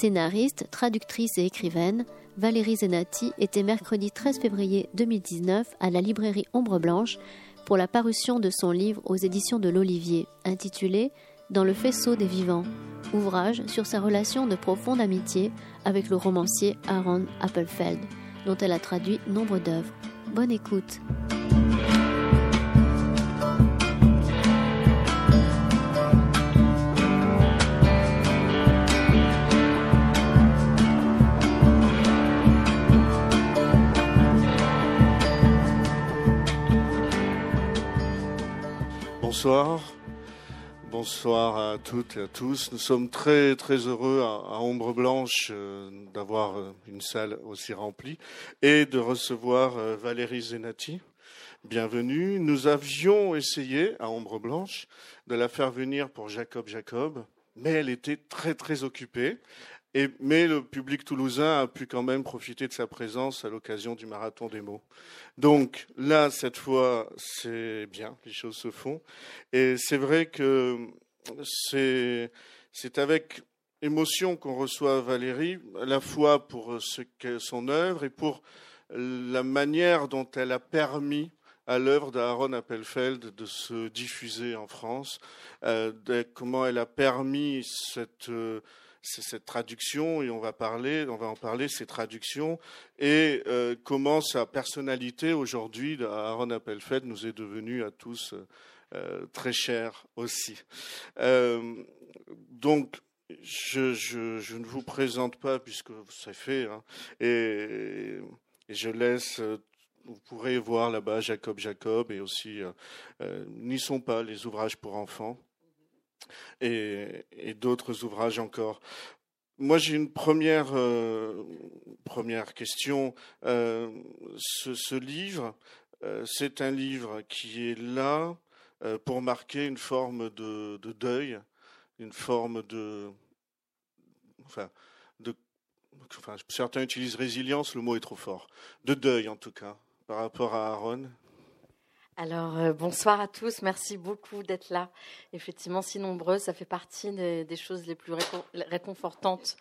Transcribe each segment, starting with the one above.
Scénariste, traductrice et écrivaine, Valérie Zenati était mercredi 13 février 2019 à la librairie Ombre Blanche pour la parution de son livre aux éditions de l'Olivier, intitulé Dans le faisceau des vivants, ouvrage sur sa relation de profonde amitié avec le romancier Aaron Appelfeld, dont elle a traduit nombre d'œuvres. Bonne écoute. Bonsoir. À toutes et à tous. Nous sommes très très heureux à, Ombre Blanche euh, d'avoir euh, une salle aussi remplie et de recevoir euh, Valérie Zenati. Bienvenue. Nous avions essayé à Ombre Blanche de la faire venir pour Jacob Jacob, mais elle était très très occupée mais le public toulousain a pu quand même profiter de sa présence à l'occasion du marathon des mots. Donc là, cette fois, c'est bien, les choses se font. Et c'est vrai que c'est, avec émotion qu'on reçoit Valérie, à la fois pour ce son œuvre et pour la manière dont elle a permis à l'œuvre d'Aaron Appelfeld de se diffuser en France, euh, comment elle a permis cette euh, c'est cette traduction, et on va parler, on va en parler, ces traductions, et euh, comment sa personnalité aujourd'hui, Aaron Appelfeld, nous est devenue à tous euh, très chère aussi. Euh, donc, je, ne vous présente pas puisque c'est fait, hein, et, et, je laisse. Vous pourrez voir là-bas Jacob Jacob et aussi N'y sont pas les ouvrages pour enfants et, d'autres ouvrages encore. Moi, j'ai une première, euh, première question. Euh, ce, livre, euh, c'est un livre qui est là pour marquer une forme de, deuil, une forme de, de, enfin, certains utilisent résilience, le mot est trop fort, de deuil en tout cas, par rapport à Aaron. Alors, euh, bonsoir à tous. Merci beaucoup d'être là. Effectivement, si nombreux, ça fait partie des, choses les plus réconfortantes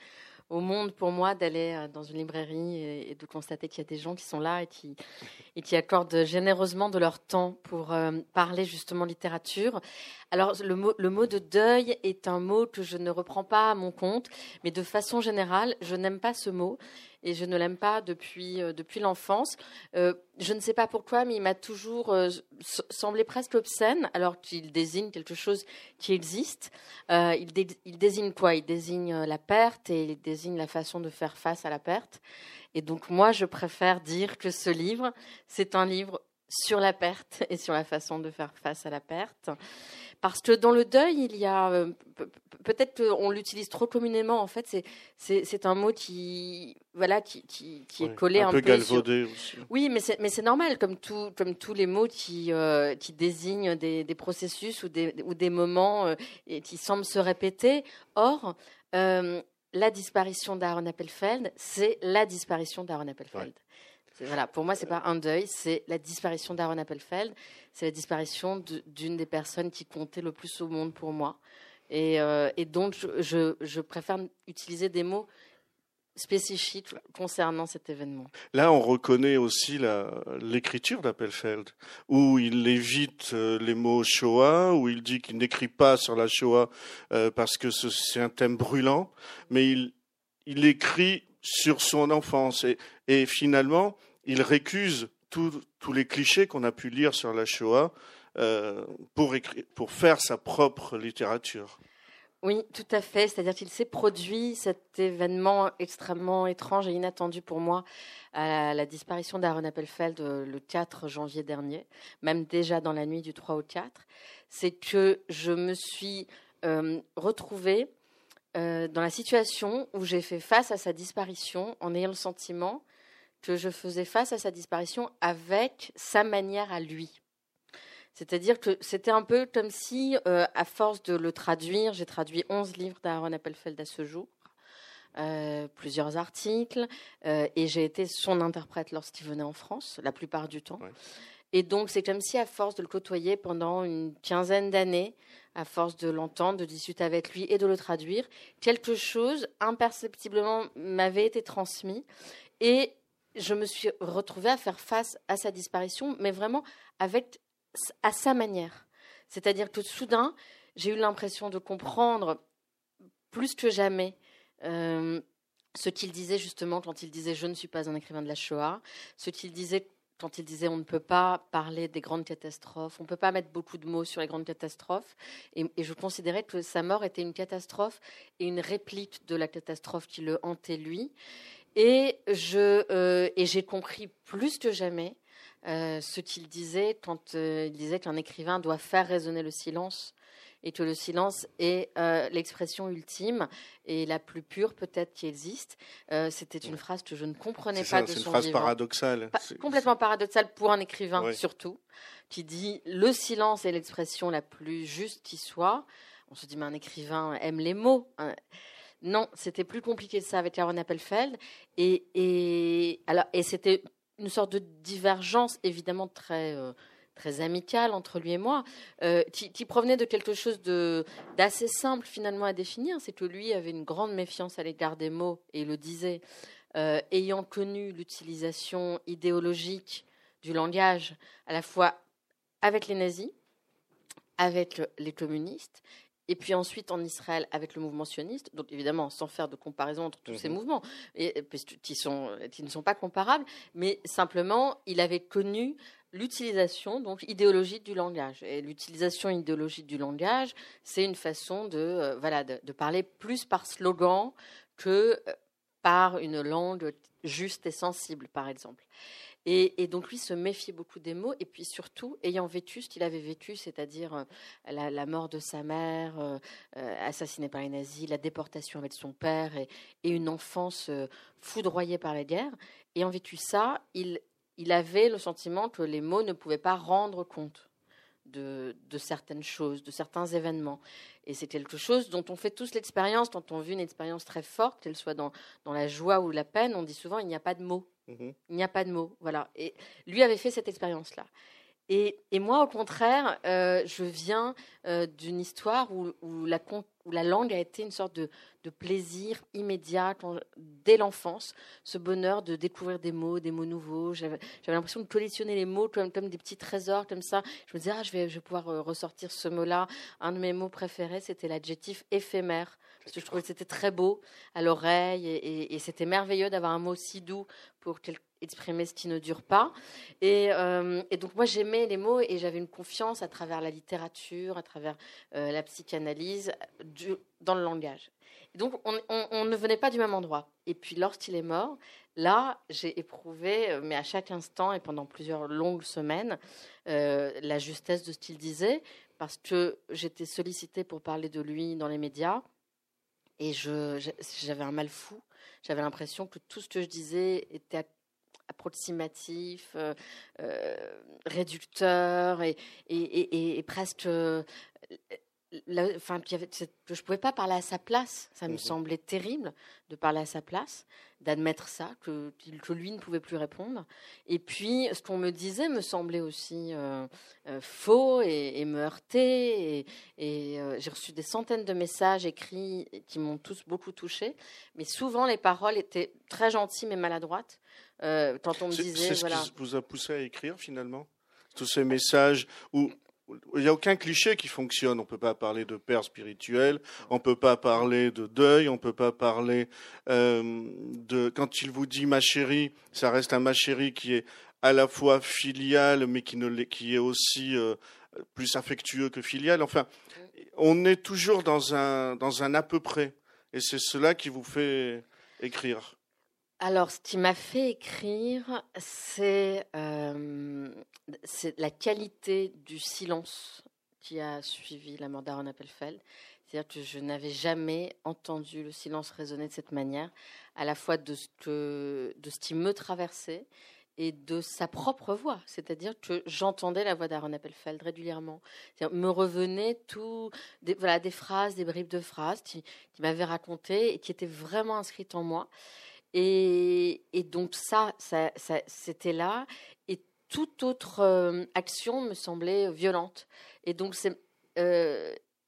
au monde pour moi d'aller euh, dans une librairie et, de constater qu'il y a des gens qui sont là et qui, accordent généreusement de leur temps pour euh, parler justement littérature. Alors le mot, le mot de deuil est un mot que je ne reprends pas à mon compte, mais de façon générale, je n'aime pas ce mot et je ne l'aime pas depuis, euh, depuis l'enfance. Euh, je ne sais pas pourquoi, mais il m'a toujours euh, semblé presque obscène, alors qu'il désigne quelque chose qui existe. Il, il, désigne quoi? Il désigne la perte et il désigne la façon de faire face à la perte. Et donc moi, je préfère dire que ce livre, c'est un livre sur la perte et sur la façon de faire face à la perte. Parce que dans le deuil, il y a euh, peut-être qu'on l'utilise trop communément. En fait, c'est un mot qui voilà qui, qui, est collé un, un peu, galvaudé aussi. Oui, mais c'est mais c'est normal comme tout comme tous les mots qui euh, qui désignent des, des, processus ou des ou des moments euh, et qui semblent se répéter. Or la disparition d'Aaron Appelfeld, c'est la disparition d'Aaron Appelfeld. Voilà, pour moi, c'est pas un deuil, c'est la disparition d'Aaron Appelfeld, c'est la disparition d'une des personnes qui comptait le plus au monde pour moi. Et, euh, donc, je, préfère utiliser des mots spécifiques concernant cet événement. Là, on reconnaît aussi l'écriture d'Appelfeld, où il évite euh, les mots Shoah, où il dit qu'il n'écrit pas sur la Shoah euh, parce que c'est un thème brûlant, mais il, écrit sur son enfance. Et finalement, il récuse tous les clichés qu'on a pu lire sur la Shoah euh, pour, faire sa propre littérature. Oui, tout à fait. C'est-à-dire qu'il s'est produit cet événement extrêmement étrange et inattendu pour moi à la, disparition d'Aaron Appelfeld euh, le 4 janvier dernier, même déjà dans la nuit du 3 au 4. C'est que je me suis euh, retrouvée dans la situation où j'ai fait face à sa disparition en ayant le sentiment que je faisais face à sa disparition avec sa manière à lui. C'est-à-dire que c'était un peu comme si, euh, à force de le traduire, j'ai traduit 11 livres d'Aaron Appelfeld à ce jour, euh, plusieurs articles, euh, et j'ai été son interprète lorsqu'il venait en France, la plupart du temps. Et donc, c'est comme si, à force de le côtoyer pendant une quinzaine d'années, à force de l'entendre, de discuter avec lui et de le traduire, quelque chose imperceptiblement m'avait été transmis. Et je me suis retrouvée à faire face à sa disparition, mais vraiment avec, à sa manière. C'est-à-dire que soudain, j'ai eu l'impression de comprendre plus que jamais euh, ce qu'il disait justement quand il disait je ne suis pas un écrivain de la Shoah, ce qu'il disait quand il disait on ne peut pas parler des grandes catastrophes, on ne peut pas mettre beaucoup de mots sur les grandes catastrophes. Et, je considérais que sa mort était une catastrophe et une réplique de la catastrophe qui le hantait lui. Et je euh, et j'ai compris plus que jamais euh, ce qu'il disait quand euh, il disait qu'un écrivain doit faire résonner le silence et que le silence est l'expression ultime et la plus pure peut-être qui existe. C'était une phrase que je ne comprenais pas de son C'est une phrase paradoxale. complètement paradoxale pour un écrivain surtout, qui dit le silence est l'expression la plus juste qui soit. On se dit mais un écrivain aime les mots. Hein. Non, c'était plus compliqué que ça avec Aaron Appelfeld. Et, c'était une sorte de divergence évidemment très euh, très amical entre lui et moi, euh, qui, provenait de quelque chose d'assez simple finalement à définir, c'est que lui avait une grande méfiance à l'égard des mots, et il le disait, euh, ayant connu l'utilisation idéologique du langage, à la fois avec les nazis, avec les communistes, et puis ensuite en Israël avec le mouvement sioniste, donc évidemment sans faire de comparaison entre tous ces mhm. mouvements, et, qui, sont, qui ne sont pas comparables, mais simplement il avait connu l'utilisation donc idéologique du langage. Et l'utilisation idéologique du langage, c'est une façon de, euh, voilà, de, parler plus par slogan que euh, par une langue juste et sensible, par exemple. Et, donc lui se méfiait beaucoup des mots, et puis surtout, ayant vécu ce qu'il avait vécu, c'est-à-dire euh, la, mort de sa mère, assassinée par les nazis, la déportation avec son père, et, une enfance foudroyée par la guerre, ayant vécu ça, il avait le sentiment que les mots ne pouvaient pas rendre compte de, certaines choses, de certains événements. Et c'est quelque chose dont on fait tous l'expérience, quand on vit une expérience très forte, qu'elle soit dans, la joie ou la peine, on dit souvent il n'y a pas de mots. Mhm. Il n'y a pas de mots. Voilà. Et lui avait fait cette expérience-là. Et, moi, au contraire, euh, je viens euh, d'une histoire où, la, où, la, langue a été une sorte de, plaisir immédiat dès l'enfance, ce bonheur de découvrir des mots, des mots nouveaux. J'avais l'impression de collectionner les mots comme, comme des petits trésors, comme ça. Je me disais, ah, je, vais, je vais pouvoir euh, ressortir ce mot-là. Un de mes mots préférés, c'était l'adjectif éphémère. Parce que je trouvais que c'était très beau à l'oreille et, et c'était merveilleux d'avoir un mot si doux pour quelque exprimer ce qui ne dure pas. Euh, et, donc moi j'aimais les mots et j'avais une confiance à travers la littérature, à travers euh, la psychanalyse, dans le langage. donc on, ne venait pas du même endroit. Et puis lorsqu'il est mort, là j'ai éprouvé, euh, mais à chaque instant et pendant plusieurs longues semaines, la justesse de ce qu'il disait, parce que j'étais sollicitée pour parler de lui dans les médias. Et j'avais un mal fou. J'avais l'impression que tout ce que je disais était approximatif, euh, euh, réducteur et, et, presque. Euh, enfin, je ne pouvais pas parler à sa place. Ça me mmh semblait terrible de parler à sa place, d'admettre ça, que, que, lui ne pouvait plus répondre. Et puis, ce qu'on me disait me semblait aussi faux et, me heurtait. Et, j'ai reçu des centaines de messages écrits qui m'ont tous beaucoup touchée. Mais souvent, les paroles étaient très gentilles mais maladroites. Euh, on me disait. C'est ce qui vous a poussé à écrire finalement Tous ces messages où il n'y a aucun cliché qui fonctionne. On ne peut pas parler de père spirituel, on ne peut pas parler de deuil, on ne peut pas parler euh, de. Quand il vous dit ma chérie, ça reste un ma chérie qui est à la fois filial, mais qui, ne, qui est aussi euh, plus affectueux que filial. Enfin, on est toujours dans un, dans un à peu près. Et c'est cela qui vous fait écrire. Alors, ce qui m'a fait écrire, euh, c'est la qualité du silence qui a suivi la mort d'Aaron Appelfeld. C'est-à-dire que je n'avais jamais entendu le silence résonner de cette manière, à la fois de ce, que, de ce qui me traversait et de sa propre voix. C'est-à-dire que j'entendais la voix d'Aaron Appelfeld régulièrement. Me revenaient tout, des, voilà, des phrases, des bribes de phrases qui, qui m'avaient raconté et qui étaient vraiment inscrites en moi. Et, donc ça, c'était là. Et toute autre action me semblait violente. Et donc, c'est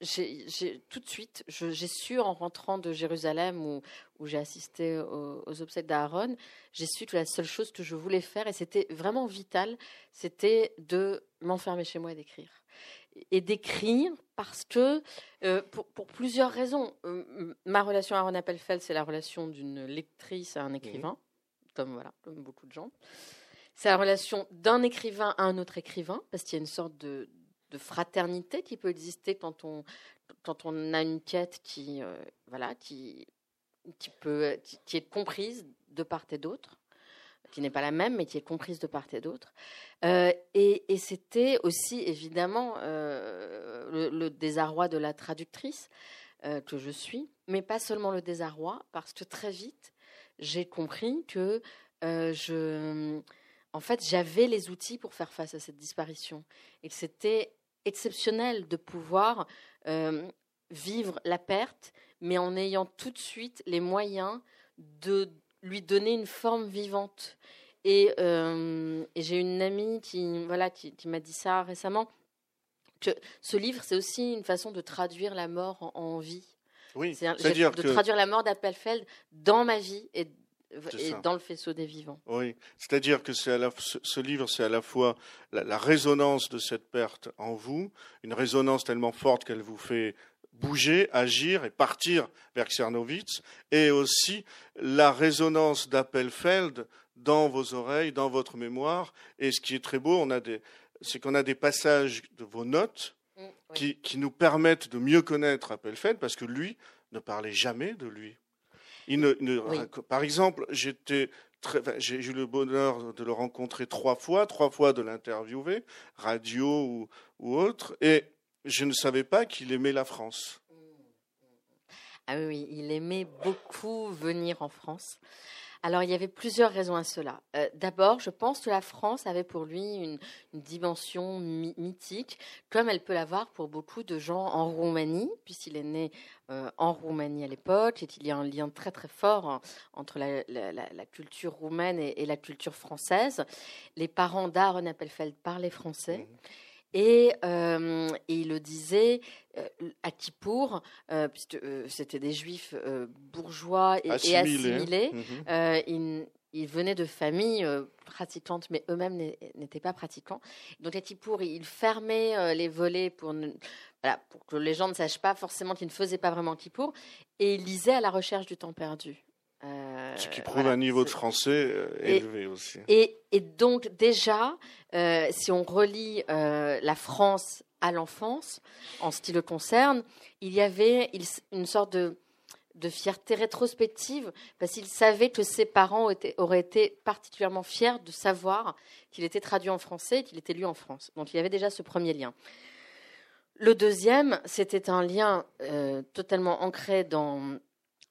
j'ai tout de suite, j'ai su en rentrant de Jérusalem où, où j'ai assisté aux, obsèques d'Aaron, j'ai su que la seule chose que je voulais faire, et c'était vraiment vital, c'était de m'enfermer chez moi et d'écrire. Et d'écrire parce que, euh, pour, pour, plusieurs raisons, euh, ma relation à Aaron Appelfeld, c'est la relation d'une lectrice à un écrivain, comme, voilà, comme beaucoup de gens. C'est la relation d'un écrivain à un autre écrivain, parce qu'il y a une sorte de, de fraternité qui peut exister quand on, quand on a une quête qui, euh, voilà, qui, qui, peut, qui, est comprise de part et d'autre, qui n'est pas la même, mais qui est comprise de part et d'autre. Euh, et, c'était aussi évidemment euh, le, désarroi de la traductrice que je suis, mais pas seulement le désarroi, parce que très vite, j'ai compris que je en fait, j'avais les outils pour faire face à cette disparition. Et c'était exceptionnel de pouvoir euh, vivre la perte, mais en ayant tout de suite les moyens de lui donner une forme vivante. Et, euh, j'ai une amie qui, voilà, qui, m'a dit ça récemment, que ce livre, c'est aussi une façon de traduire la mort en, vie. Oui, c'est-à-dire de traduire la mort d'Appelfeld dans ma vie et et dans le faisceau des vivants. Oui, c'est-à-dire que c'est ce, livre, c'est à la fois la, résonance de cette perte en vous, une résonance tellement forte qu'elle vous fait bouger, agir et partir vers Czernowitz, et aussi la résonance d'Appelfeld dans vos oreilles, dans votre mémoire. Et ce qui est très beau, c'est qu'on a des passages de vos notes mm, qui, qui nous permettent de mieux connaître Appelfeld, parce que lui ne parlait jamais de lui. Par exemple, j'ai eu le bonheur de le rencontrer trois fois, trois fois de l'interviewer, radio ou, autre, et je ne savais pas qu'il aimait la France. Ah oui, il aimait beaucoup venir en France. Alors, il y avait plusieurs raisons à cela. Euh, d'abord, je pense que la France avait pour lui une, dimension mythique, comme elle peut l'avoir pour beaucoup de gens en Roumanie, puisqu'il est né euh, en Roumanie à l'époque, et qu'il y a un lien très très fort entre la, culture roumaine et, la culture française. Les parents d'Aaron Appelfeld parlaient français. Mmh. Et, euh, il le disait euh, à Kippour, euh, puisque c'était des juifs bourgeois et assimilés, mhm. ils, venaient de familles pratiquantes, mais eux-mêmes n'étaient pas pratiquants. Donc à Kippour, il fermait les volets pour, pour que les gens ne sachent pas forcément qu'ils ne faisaient pas vraiment Kippour, et il lisait à la recherche du temps perdu. Euh, Ce qui prouve un niveau de français euh, élevé aussi. Et, donc déjà, euh, si on relie la France à l'enfance, en ce qui le concerne, il y avait une sorte de, fierté rétrospective, parce qu'il savait que ses parents auraient été particulièrement fiers de savoir qu'il était traduit en français et qu'il était lu en France. Donc il y avait déjà ce premier lien. Le deuxième, c'était un lien totalement ancré dans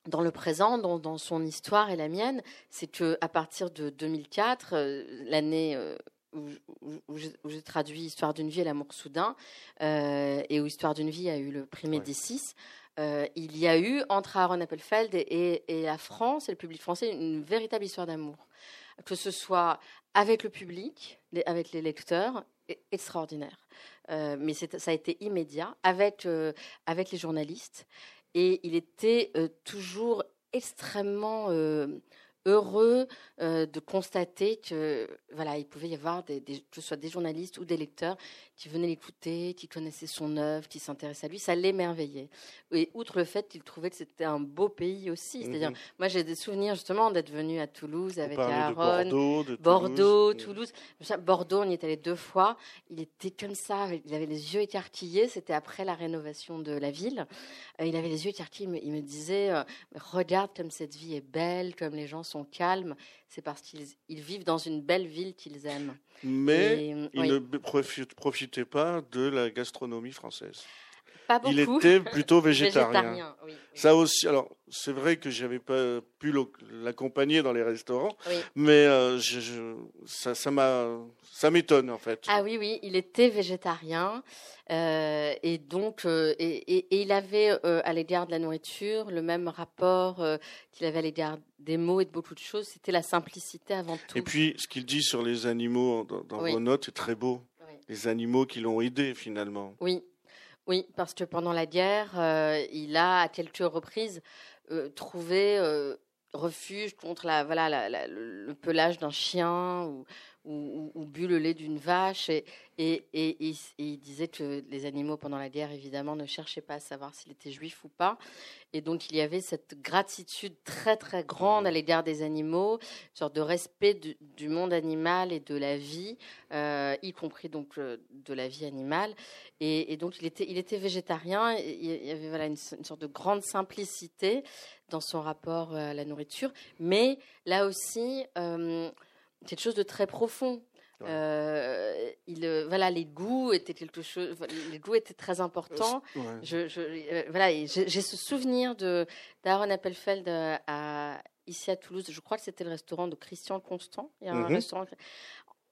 dans le présent, dans, son histoire et la mienne, c'est que à partir de 2004, euh, l'année euh, où, j'ai traduit Histoire d'une vie et l'amour soudain, euh, et où Histoire d'une vie a eu le prix Médicis, il y a eu entre Aaron Appelfeld et, la France et le public français une véritable histoire d'amour, que ce soit avec le public, avec les lecteurs, extraordinaire. mais ça a été immédiat. Avec avec les journalistes et il était euh, toujours extrêmement euh, heureux euh, de constater que voilà, il pouvait y avoir des, que ce soit des journalistes ou des lecteurs qui venaient l'écouter, qui connaissaient son œuvre, qui s'intéressaient à lui. Ça l'émerveillait. Et outre le fait qu'il trouvait que c'était un beau pays aussi. C'est-à-dire, mhm. moi j'ai des souvenirs justement d'être venu à Toulouse avec Aaron, Bordeaux, Bordeaux, Toulouse. Bordeaux, on y est allé deux fois. Il était comme ça, il avait les yeux écarquillés. C'était après la rénovation de la ville. Euh, il avait les yeux écarquillés. Il me, disait, euh, regarde comme cette vie est belle, comme les gens sont calmes, c'est parce qu'ils vivent dans une belle ville qu'ils aiment. Mais ils ne profitaient pas de la gastronomie française. Pas. Il était plutôt végétarien. oui. Ça aussi, alors c'est vrai que j'avais pas pu l'accompagner dans les restaurants, Oui. mais euh, je, je- ça, m'étonne en fait. Ah oui, oui, il était végétarien euh, et donc euh, et, et- et il avait à l'égard de la nourriture le même rapport qu'il avait à l'égard des mots et de beaucoup de choses. C'était la simplicité avant tout. Et puis, ce qu'il dit sur les animaux dans, dans vos notes est très beau. Les animaux qui l'ont aidé finalement. Oui, oui, parce que pendant la guerre, euh, il a à quelques reprises euh, trouvé euh, refuge contre la, voilà, le pelage d'un chien ou, ou, ou- bu le lait d'une vache. Et, et, il disait que les animaux pendant la guerre, évidemment, ne cherchaient pas à savoir s'il était juif ou pas. Et donc, il y avait cette gratitude très, très grande à l'égard des animaux, une sorte de respect du, monde animal et de la vie, euh, y compris donc euh, de la vie animale. Et, donc, il était, il était végétarien. et Il y avait voilà, une, sorte de grande simplicité dans son rapport euh, à la nourriture. Mais là aussi, quelque chose de très profond. Ouais. Euh, il, euh, voilà, les goûts étaient quelque chose. Les goûts étaient très importants. Ouais. Je, je- euh, voilà, j'ai ce souvenir de d'Aaron Appelfeld à, ici à Toulouse. Je crois que c'était le restaurant de Christian Constant. Il y a un Mhm. restaurant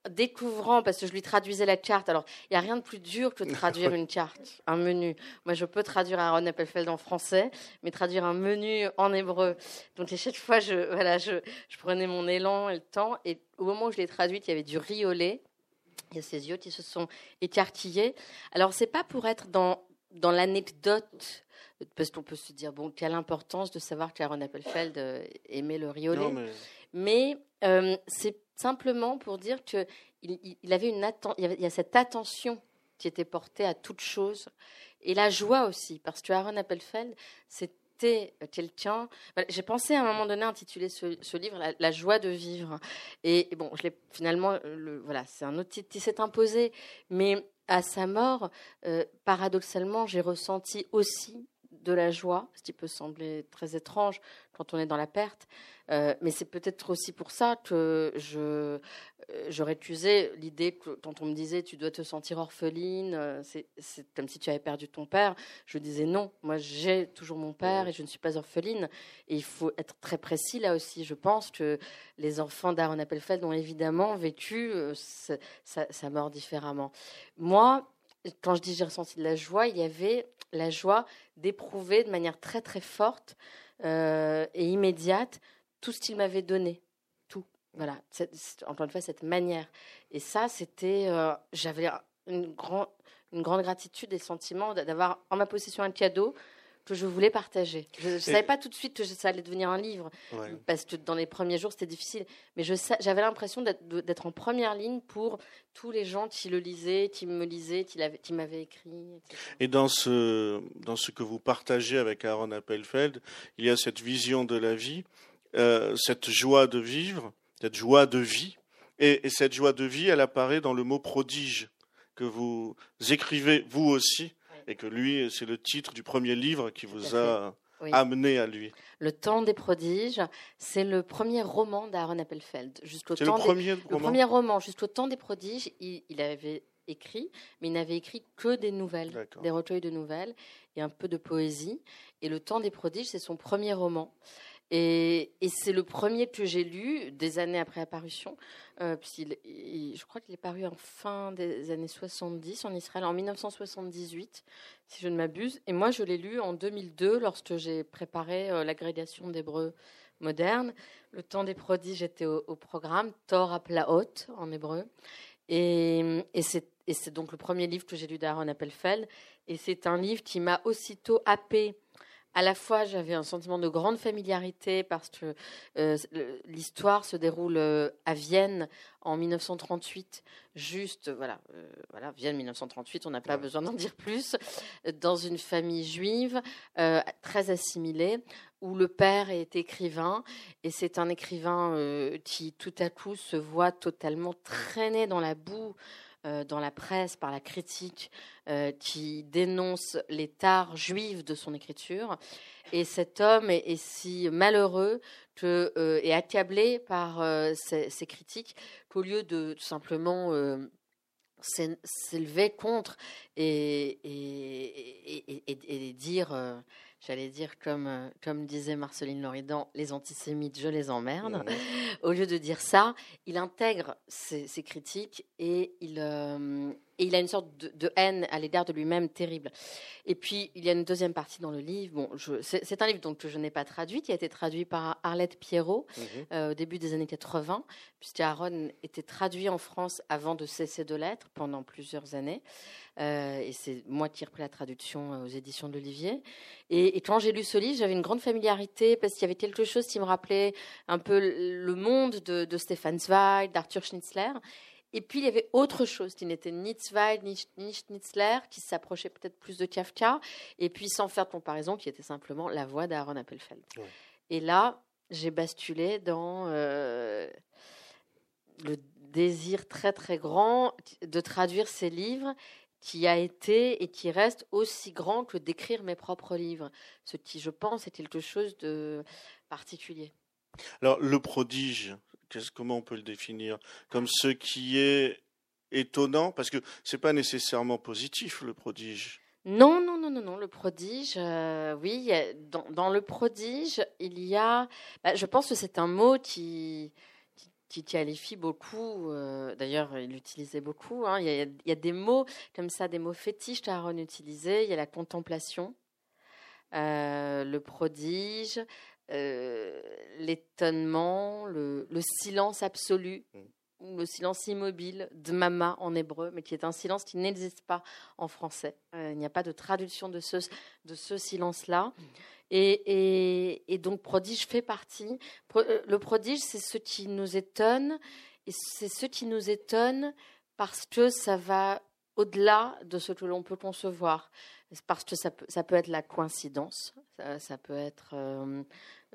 découvrant parce que je lui traduisais la carte. Alors, il y a rien de plus dur que de traduire une carte, un menu. Moi, je peux traduire Aaron Appelfeld en français, mais traduire un menu en hébreu. Donc, à chaque fois, je voilà, je, je prenais mon élan et le temps. Et au moment où je l'ai traduite, il y avait du riz au lait. Il y a ses yeux qui se sont écarquillés. Alors, c'est pas pour être dans dans l'anecdote, parce qu'on peut se dire, bon, quelle importance de savoir qu'Aaron Appelfeld euh, aimait le riz au lait. Non, mais Mais euh, c'est simplement pour dire que il, avait une atten- il y avait- a cette attention qui était portée à toute chose et la joie aussi, parce que Aaron Appelfeld, c'était quelqu'un. voilà, J'ai pensé à un moment donné intituler ce, livre la, joie de vivre. Et, bon, je l'ai finalement, le, voilà, c'est un autre titre qui s'est imposé, mais à sa mort, euh, paradoxalement, j'ai ressenti aussi de la joie, ce qui peut sembler très étrange quand on est dans la perte. Euh, mais c'est peut-être aussi pour ça que je, euh, je récusais l'idée que quand on me disait tu dois te sentir orpheline, euh, c'est comme si tu avais perdu ton père. Je disais non, moi j'ai toujours mon père et je ne suis pas orpheline. Et il faut être très précis là aussi. Je pense que les enfants d'Aaron Appelfeld ont évidemment vécu euh, sa, sa- sa mort différemment. Moi, quand je dis j'ai ressenti de la joie, il y avait la joie d'éprouver de manière très très forte euh, et immédiate tout ce qu'il m'avait donné. Tout. Voilà. C'est- encore une fois, cette manière. Et ça, c'était. euh, J'avais une, une grande gratitude et sentiment d'avoir en ma possession un cadeau que je voulais partager. Je ne savais pas tout de suite que ça allait devenir un livre, ouais. parce que dans les premiers jours, c'était difficile. Mais j'avais l'impression d'être en première ligne pour tous les gens qui le lisaient, qui me lisaient, qui m'avaient écrit, etc. Et dans ce, dans ce que vous partagez avec Aaron Appelfeld, il y a cette vision de la vie, euh, cette joie de vivre, cette joie de vie. Et, et cette joie de vie, elle apparaît dans le mot prodige que vous écrivez vous aussi, et que lui, c'est le titre du premier livre qui vous a Oui. amené à lui. Le temps des prodiges, c'est le premier roman d'Aaron Appelfeld. Jusqu'au C'est le des- premier Le roman premier roman, jusqu'au temps des prodiges, il, il avait écrit, mais il n'avait écrit que des nouvelles, des recueils de nouvelles et un peu de poésie. Et Le temps des prodiges, c'est son premier roman. Et, c'est le premier que j'ai lu des années après apparition, euh, je crois qu'il est paru en fin des années 70 en Israël, en 1978, si je ne m'abuse. Et moi, je l'ai lu en 2002 lorsque j'ai préparé euh, l'agrégation d'hébreu moderne. Le temps des prodiges était au, au programme, Torah Plaot en hébreu. Et, et c'est donc le premier livre que j'ai lu d'Aaron Appelfeld. Et c'est un livre qui m'a aussitôt happé. À la fois, j'avais un sentiment de grande familiarité parce que euh, l'histoire se déroule euh, à Vienne en 1938, juste, voilà, euh, voilà Vienne 1938, on n'a pas Ouais. besoin d'en dire plus, dans une famille juive euh, très assimilée, où le père est écrivain, et c'est un écrivain qui tout à coup se voit totalement traîné dans la boue dans la presse par la critique euh, qui dénonce les tares juives de son écriture. Et cet homme est, si malheureux que, euh, et accablé par euh, ces, critiques qu'au lieu de tout simplement euh, s'é- s'élever contre et, et, et, et- et- et dire euh, j'allais dire comme, euh, comme disait Marceline Loridan, les antisémites, je les emmerde. Au lieu de dire ça, il intègre ces, ces critiques et il, euh, et il a une sorte de, de haine à l'égard de lui-même terrible. Et puis, il y a une deuxième partie dans le livre. Bon, c'est un livre donc, que je n'ai pas traduit, qui a été traduit par Arlette Pierrot Mhm. euh, au début des années 80, puisque Aaron était traduit en France avant de cesser de l'être pendant plusieurs années. Euh, et c'est moi qui ai repris la traduction euh, aux éditions de l'Olivier. Et, et quand j'ai lu ce livre, j'avais une grande familiarité parce qu'il y avait quelque chose qui me rappelait un peu le monde de, de Stefan Zweig, d'Arthur Schnitzler. Et puis il y avait autre chose qui n'était ni Zweig ni, ni Schnitzler, qui s'approchait peut-être plus de Kafka, et puis sans faire de comparaison, qui était simplement la voix d'Aaron Appelfeld. Ouais. Et là, j'ai basculé dans euh, le désir très très grand de traduire ces livres qui a été et qui reste aussi grand que d'écrire mes propres livres, ce qui, je pense, est quelque chose de particulier. Alors, le prodige, comment on peut le définir Comme ce qui est étonnant, parce que c'est pas nécessairement positif, le prodige. Non, non, non, non, non. Le prodige, euh, oui, dans, le prodige, il y a. bah, je pense que c'est un mot qui, qui, qualifie beaucoup. euh, D'ailleurs, il l'utilisait beaucoup. hein. Il, y a, il y a des mots comme ça, des mots fétiches qu'Aaron utilisait. Il y a la contemplation, euh, le prodige, euh, l'étonnement, le, le silence absolu. Mm. Le silence immobile, dmama en hébreu, mais qui est un silence qui n'existe pas en français. Euh, il n'y a pas de traduction de ce, de ce silence-là. Et, et- et donc, prodige fait partie. Pro- euh, le prodige, c'est ce qui nous étonne, et c'est ce qui nous étonne parce que ça va au-delà de ce que l'on peut concevoir. Parce que ça peut, être la coïncidence, ça, peut être euh,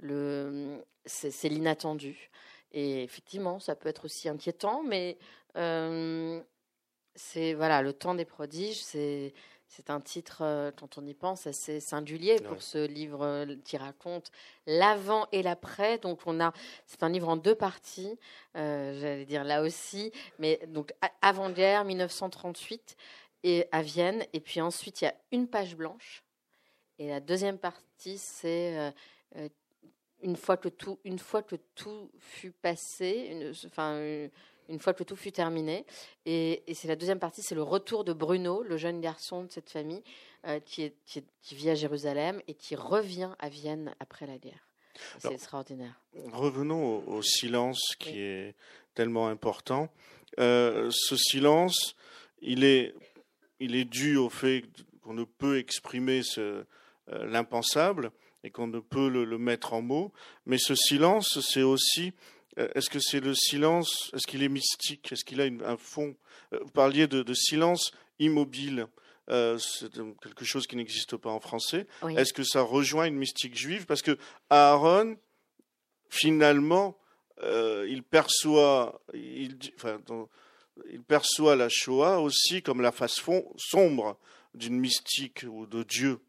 le, c'est c'est l'inattendu. Et effectivement, ça peut être aussi inquiétant, mais euh, c'est voilà, le temps des prodiges, c'est c'est un titre, euh, quand on y pense, assez singulier pour ce livre euh, qui raconte l'avant et l'après. Donc on a, c'est un livre en deux parties, euh, j'allais dire là aussi, mais donc avant-guerre 1938 et à Vienne, et puis ensuite il y a une page blanche, et la deuxième partie c'est euh, une fois que tout, une fois que tout fut passé, une, enfin, une, une fois que tout fut terminé. Et, et c'est la deuxième partie, c'est le retour de Bruno, le jeune garçon de cette famille, euh, qui, est, qui, est- qui vit à Jérusalem et qui revient à Vienne après la guerre. C'est extraordinaire. Revenons au, au silence qui Oui. est tellement important. Euh, ce silence, il est, il est dû au fait qu'on ne peut exprimer euh, l'impensable et qu'on ne peut le, le mettre en mots. Mais ce silence, c'est aussi. Euh, Est-ce que c'est le silence Est-ce qu'il est mystique Est-ce qu'il a une- un fond? Euh, Vous parliez de, de silence immobile. Euh, c'est quelque chose qui n'existe pas en français. Oui. Est-ce que ça rejoint une mystique juive? Parce que Aaron, finalement, euh, il perçoit, il, dit- enfin, dans- il perçoit la Shoah aussi comme la face fond- sombre d'une mystique ou de Dieu.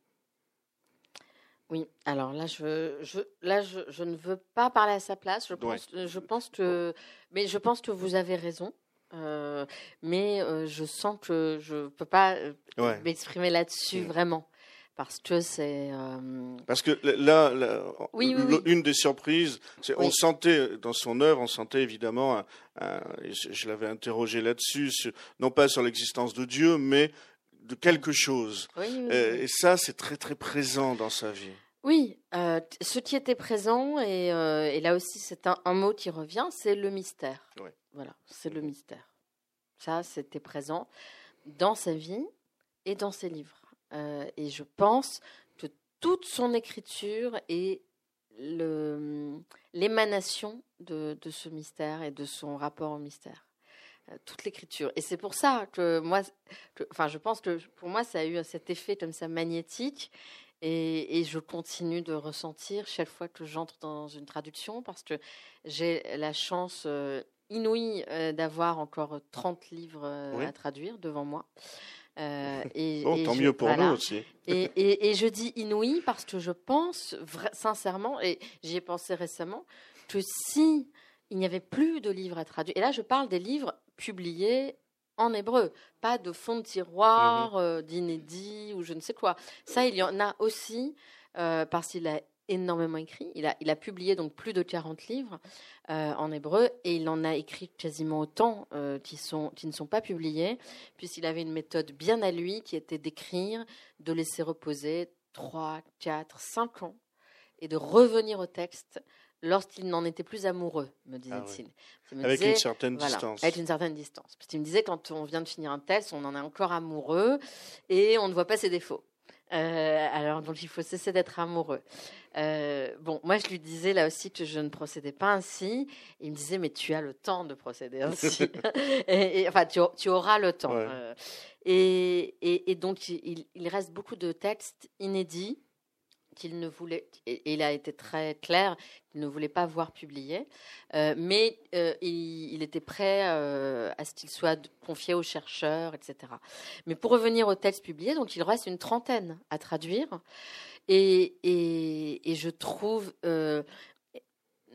Oui, alors là, je, je, là je, je ne veux pas parler à sa place. Je Ouais. pense, je pense que, mais je pense que vous avez raison. Euh, mais euh, je sens que je ne peux pas euh, Ouais. m'exprimer là-dessus Mm. vraiment. Parce que c'est. euh, Parce que là, là, Oui, oui, le- oui. une des surprises, c'est on sentait dans son œuvre, on sentait évidemment, un- un- et je, je l'avais interrogé là-dessus, non pas sur l'existence de Dieu, mais de quelque chose. Euh, et ça, c'est très très présent dans sa vie. Oui, euh, ce qui était présent, et, euh, et là aussi c'est un, un mot qui revient, c'est le mystère. Voilà, c'est le mystère. Ça, c'était présent dans sa vie et dans ses livres. Euh, et je pense que toute son écriture est l'émanation de, de ce mystère et de son rapport au mystère. Toute l'écriture. Et c'est pour ça que moi, que- enfin, je pense que pour moi, ça a eu cet effet comme ça magnétique. Et, et je continue de ressentir chaque fois que j'entre dans une traduction parce que j'ai la chance euh, inouïe euh, d'avoir encore 30 livres euh, Oui. à traduire devant moi. Euh, et, Oh, et tant je- mieux pour voilà. nous aussi. Et, et- et je dis inouï parce que je pense sincèrement, et j'y ai pensé récemment, que si il n'y avait plus de livres à traduire, et là je parle des livres publiés en hébreu, pas de fonds de tiroir, euh, d'inédits ou je ne sais quoi. Ça, il y en a aussi. parce qu'il a énormément écrit. Il a, il a publié donc plus de 40 livres en hébreu et il en a écrit quasiment autant qui, sont, qui ne sont pas publiés, puisqu'il avait une méthode bien à lui qui était d'écrire, de laisser reposer 3, 4, 5 ans et de revenir au texte lorsqu'il n'en était plus amoureux, me ah disait-il. Avec une certaine distance. Avec une certaine distance. Parce qu'il me disait, quand on vient de finir un test, on en est encore amoureux et on ne voit pas ses défauts. Euh, alors, donc, il faut cesser d'être amoureux. Euh, bon, moi, je lui disais là aussi que je ne procédais pas ainsi. Il me disait, mais tu as le temps de procéder ainsi. et, enfin, tu, auras le temps. Euh, et, donc, il, il, reste beaucoup de textes inédits qu'il ne voulait, et il a été très clair, qu'il ne voulait pas voir publié, euh, mais euh, il, était prêt euh, à ce qu'il soit confié aux chercheurs, etc. Mais pour revenir aux textes publiés, donc il reste une trentaine à traduire, et, et je trouve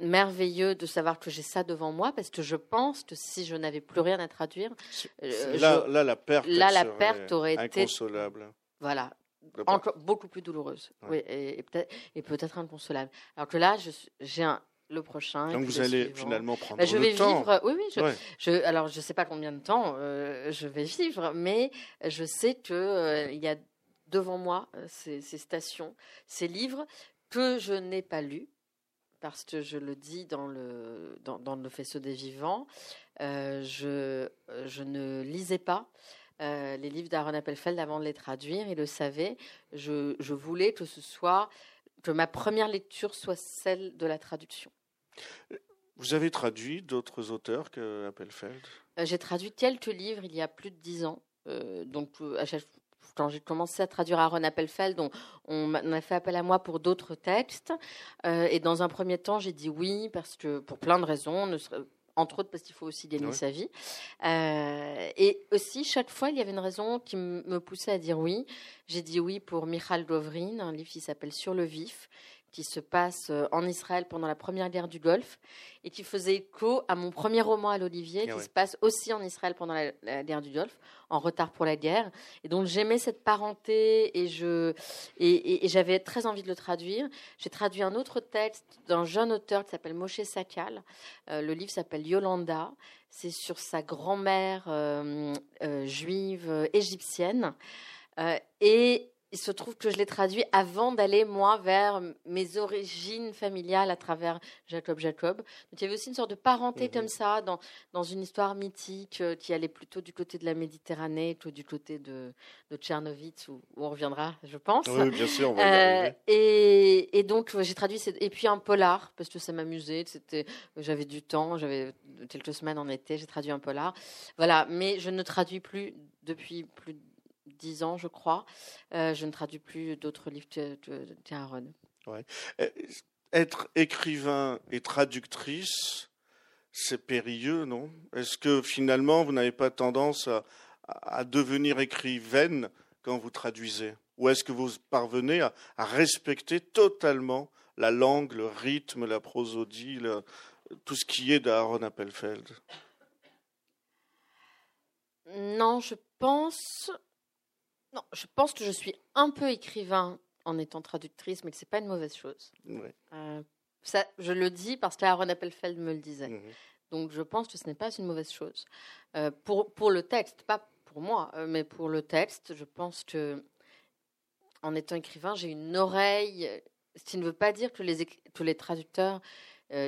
merveilleux de savoir que j'ai ça devant moi parce que je pense que si je n'avais plus rien à traduire, là, là, la perte, là, la perte aurait été inconsolable. Voilà, encore beaucoup plus douloureuse. Oui, et, et peut-être inconsolable. Alors que là, j'ai un, le prochain. Donc vous allez finalement prendre bah, je vais vivre. Oui, oui. Je, je, alors je ne sais pas combien de temps euh, je vais vivre, mais je sais que euh, il y a devant moi euh, ces, ces, stations, ces livres que je n'ai pas lus parce que je le dis dans le dans, dans le faisceau des vivants. je je ne lisais pas euh, les livres d'Aaron Appelfeld avant de les traduire. Il le savait. Je, voulais que ce soit que ma première lecture soit celle de la traduction. Vous avez traduit d'autres auteurs que Appelfeld? Euh, J'ai traduit quelques livres il y a plus de dix ans. Euh, donc, quand j'ai commencé à traduire Aaron Appelfeld, on, on, a fait appel à moi pour d'autres textes. et dans un premier temps, j'ai dit oui parce que pour plein de raisons, ne entre autres parce qu'il faut aussi gagner sa vie. Euh, et aussi, chaque fois, il y avait une raison qui me poussait à dire oui. J'ai dit oui pour Michal Govrin, un livre qui s'appelle Sur le vif, qui se passe euh, en Israël pendant la première guerre du Golfe et qui faisait écho à mon premier roman à l'Olivier, ah qui se passe aussi en Israël pendant la, guerre du Golfe, en retard pour la guerre. Et donc j'aimais cette parenté et je et, j'avais très envie de le traduire. J'ai traduit un autre texte d'un jeune auteur qui s'appelle Moshe Sakal. Euh, le livre s'appelle Yolanda. C'est sur sa grand-mère euh, juive égyptienne. et il se trouve que je l'ai traduit avant d'aller, moi, vers mes origines familiales à travers Jacob Jacob. Donc il y avait aussi une sorte de parenté mhm. comme ça dans, dans une histoire mythique euh, qui allait plutôt du côté de la Méditerranée que du côté de, de Tchernovitz, où, on reviendra, je pense. Oui, bien sûr, on va euh, et, et, donc j'ai traduit, et puis un polar, parce que ça m'amusait, j'avais du temps, j'avais quelques semaines en été, j'ai traduit un polar. Voilà, mais je ne traduis plus depuis plus de dix ans, je crois. Euh, je ne traduis plus d'autres livres de, Aaron. Ouais. Être écrivain et traductrice, c'est périlleux, non? Est-ce que finalement, vous n'avez pas tendance à, à, devenir écrivaine quand vous traduisez? Ou est-ce que vous parvenez à, à, respecter totalement la langue, le rythme, la prosodie, tout ce qui est d'Aaron Appelfeld? Non, je pense non, je pense que je suis un peu écrivain en étant traductrice, mais que c'est pas une mauvaise chose. Euh, ça, je le dis parce qu'Aaron Appelfeld me le disait. Mhm. Donc je pense que ce n'est pas une mauvaise chose. Euh, pour, pour le texte, pas pour moi, euh, mais pour le texte, je pense que en étant écrivain, j'ai une oreille, ce qui ne veut pas dire que les, que les traducteurs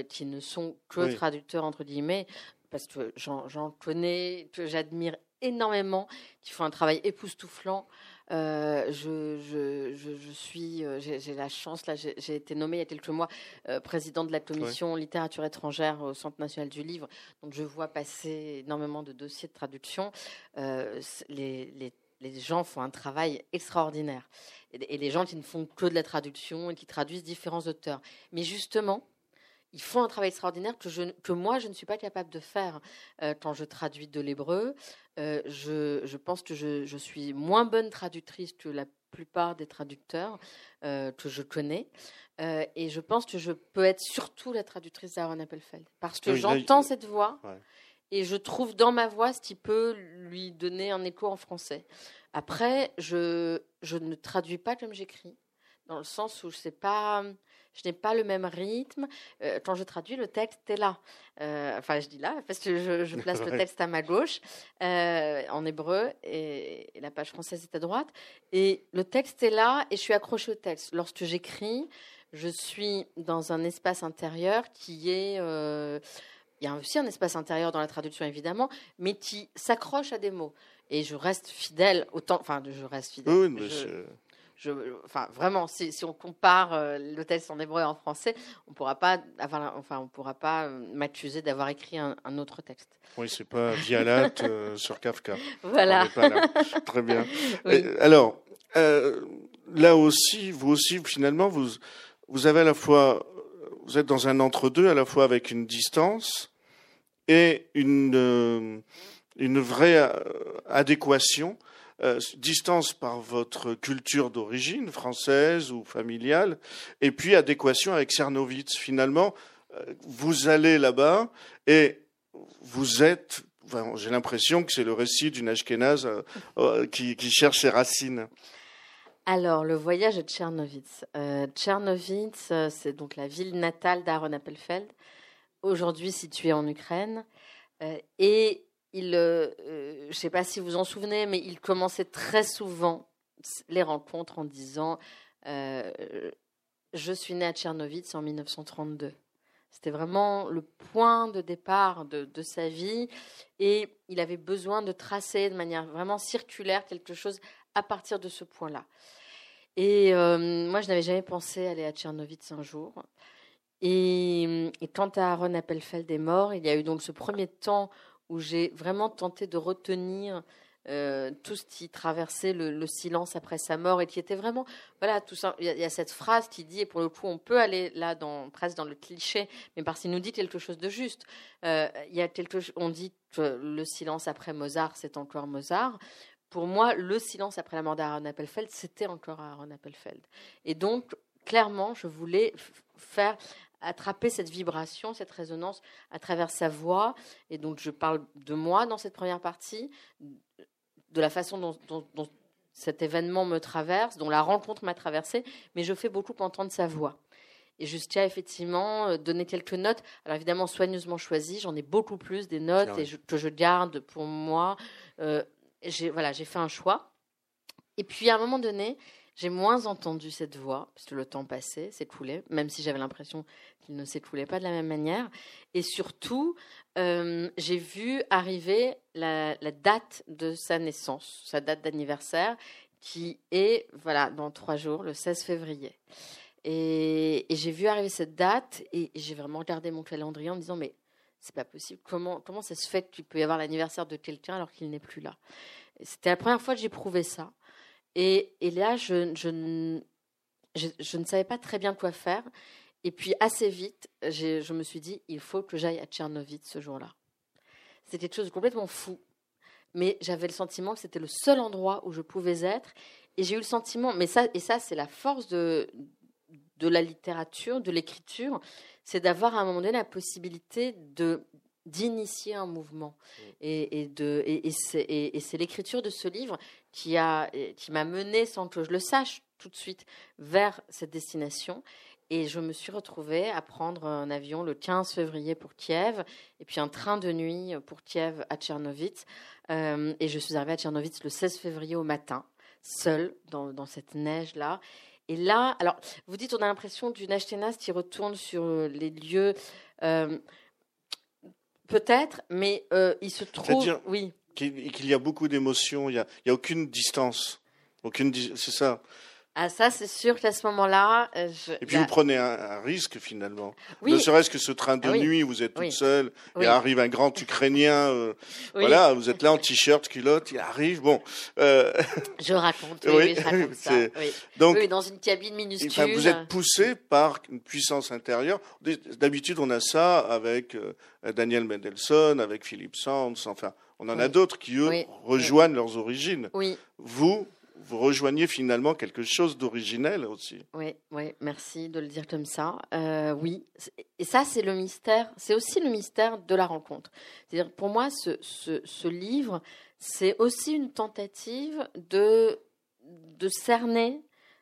qui ne sont que traducteurs, entre guillemets, parce que j'en connais, que j'admire énormément, qui font un travail époustouflant. Euh, je, je, je, suis, euh, j'ai la chance, là, j'ai été nommée il y a quelques mois euh, présidente de la commission littérature étrangère au Centre national du livre, donc je vois passer énormément de dossiers de traduction. les, les, les, gens font un travail extraordinaire. Et, et les gens qui ne font que de la traduction et qui traduisent différents auteurs. Mais justement, ils font un travail extraordinaire que, je, que moi, je ne suis pas capable de faire euh, quand je traduis de l'hébreu. Euh, je, je, pense que je, je, suis moins bonne traductrice que la plupart des traducteurs euh, que je connais. et je pense que je peux être surtout la traductrice d'Aaron Appelfeld. Parce que j'entends cette voix et je trouve dans ma voix ce qui peut lui donner un écho en français. Après, je, je ne traduis pas comme j'écris dans le sens où je sais pas, je n'ai pas le même rythme. Euh, quand je traduis, le texte est là. Euh, enfin, je dis là parce que je, place le texte à ma gauche euh, en hébreu et, la page française est à droite. Et le texte est là et je suis accrochée au texte. Lorsque j'écris, je suis dans un espace intérieur qui est il y a aussi un espace intérieur dans la traduction évidemment, mais qui s'accroche à des mots. Et je reste fidèle autant, enfin je reste fidèle. Oui, je, enfin, vraiment, si, on compare euh, le texte en hébreu et en français, on pourra pas avoir, enfin, on pourra pas euh, m'accuser d'avoir écrit un, autre texte. Oui, c'est pas Vialat euh, sur Kafka. Voilà. Très bien. alors, là aussi, vous aussi, finalement, vous, vous avez à la fois, vous êtes dans un entre-deux, à la fois avec une distance et une, une vraie adéquation euh, distance par votre culture d'origine, française ou familiale, et puis adéquation avec Cernowitz. Finalement, euh, vous allez là-bas et vous êtes, j'ai l'impression que c'est le récit d'une Ashkénaze euh, qui, cherche ses racines. Alors, le voyage de Tchernowitz. Tchernowitz, c'est donc la ville natale d'Aaron Appelfeld, aujourd'hui située en Ukraine. et euh, euh, je ne sais pas si vous en souvenez, mais il commençait très souvent les rencontres en disant euh, Je suis né à Tchernovitz en 1932. C'était vraiment le point de départ de, sa vie et il avait besoin de tracer de manière vraiment circulaire quelque chose à partir de ce point-là. Et moi, je n'avais jamais pensé aller à Tchernovitz un jour. Et, et quand Aaron Appelfeld est mort, il y a eu donc ce premier temps où j'ai vraiment tenté de retenir euh, tout ce qui traversait le, silence après sa mort et qui était vraiment voilà tout ça. Il y, a, cette phrase qui dit et pour le coup on peut aller là dans presque dans le cliché mais parce qu'il nous dit quelque chose de juste. Euh, il y a quelque on dit que le silence après Mozart c'est encore Mozart. Pour moi le silence après la mort d'Aaron Appelfeld c'était encore Aaron Appelfeld. Et donc clairement je voulais faire attraper cette vibration, cette résonance à travers sa voix. Et donc, je parle de moi dans cette première partie, de la façon dont, cet événement me traverse, dont la rencontre m'a traversé, mais je fais beaucoup entendre sa voix. Et tiens effectivement euh, donner quelques notes. Alors évidemment soigneusement choisies, j'en ai beaucoup plus des notes et que je garde pour moi. Euh, j'ai voilà, j'ai fait un choix. Et puis à un moment donné, j'ai moins entendu cette voix, parce que le temps passait, s'écoulait, même si j'avais l'impression qu'il ne s'écoulait pas de la même manière. Et surtout, euh, j'ai vu arriver la, date de sa naissance, sa date d'anniversaire, qui est, voilà, dans trois jours, le 16 février. Et, j'ai vu arriver cette date, et, j'ai vraiment regardé mon calendrier en me disant, mais c'est pas possible. Comment, comment ça se fait qu'il peut y avoir l'anniversaire de quelqu'un alors qu'il n'est plus là? C'était la première fois que j'éprouvais ça. Et, là, je, ne savais pas très bien quoi faire. Et puis, assez vite, je me suis dit, il faut que j'aille à Tchernovitz ce jour-là. C'était quelque chose complètement fou. Mais j'avais le sentiment que c'était le seul endroit où je pouvais être. Et j'ai eu le sentiment, mais ça, et ça, c'est la force de, de la littérature, de l'écriture, c'est d'avoir à un moment donné la possibilité de d'initier un mouvement. Mm. Et, de, et, c'est l'écriture de ce livre qui m'a qui mené, sans que je le sache tout de suite, vers cette destination. Et je me suis retrouvée à prendre un avion le 15 février pour Kiev, et puis un train de nuit pour Kiev à Tchernovitz. Euh, et je suis arrivée à Tchernovitz le 16 février au matin, seule, dans, dans cette neige-là. Et là, alors, vous dites, on a l'impression d'une Ashkenaz qui retourne sur les lieux. Euh, Peut-être, mais euh, il se trouve. Oui. Qu'il y a beaucoup d'émotions, il n'y a, a, aucune distance. Aucune, c'est ça. Ah, ça, c'est sûr qu'à ce moment-là. Euh, et puis, vous prenez un, risque, finalement. Ne serait-ce que ce train de ah nuit, vous êtes toute seule, et arrive un grand Ukrainien. Euh, voilà, vous êtes là en t-shirt, culotte, il arrive. Bon. Euh... Je raconte, oui, je raconte ça. Donc, dans une cabine minuscule. vous êtes poussé par une puissance intérieure. D'habitude, on a ça avec euh, Daniel Mendelssohn, avec Philippe Sands, enfin, on en a d'autres qui, eux, rejoignent leurs origines. Oui. Vous, vous rejoignez finalement quelque chose d'originel aussi. Oui, oui, merci de le dire comme ça. Euh, oui, et ça c'est le mystère, c'est aussi le mystère de la rencontre. C'est-à-dire pour moi, ce, ce, livre, c'est aussi une tentative de, de cerner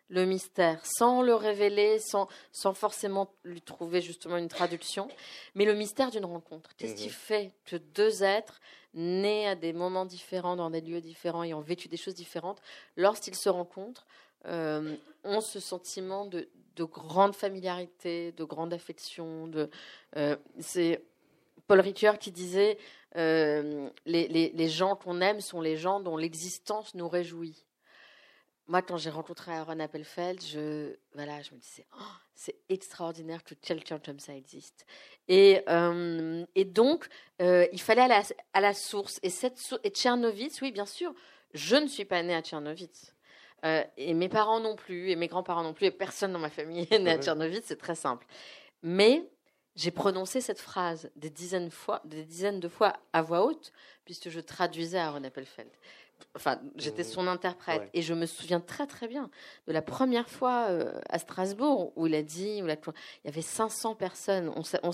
le mystère, sans le révéler, sans, sans forcément lui trouver justement une traduction, mais le mystère d'une rencontre. Qu'est-ce qui mhm. fait que deux êtres nés à des moments différents, dans des lieux différents, et ont vécu des choses différentes, lorsqu'ils se rencontrent, euh, ont ce sentiment de, de, grande familiarité, de grande affection. Euh, c'est Paul Ricoeur qui disait euh, les gens qu'on aime sont les gens dont l'existence nous réjouit moi, quand j'ai rencontré Aaron Appelfeld, je, voilà, je me disais, oh, c'est extraordinaire que quelqu'un comme ça existe. Et, euh, et donc, euh, il fallait aller à la, à la source. Et, cette, et Tchernovitz, oui, bien sûr, je ne suis pas née à Tchernovitz. Euh, et mes parents non plus, et mes grands-parents non plus, et personne dans ma famille est né à Tchernovitz, c'est très simple. Mais j'ai prononcé cette phrase des dizaines, fois, des dizaines de fois à voix haute, puisque je traduisais Aaron Appelfeld. Enfin, j'étais mmh. son interprète. Et je me souviens très, très bien de la première fois euh, à Strasbourg où il a dit, où il y avait 500 personnes. On, on,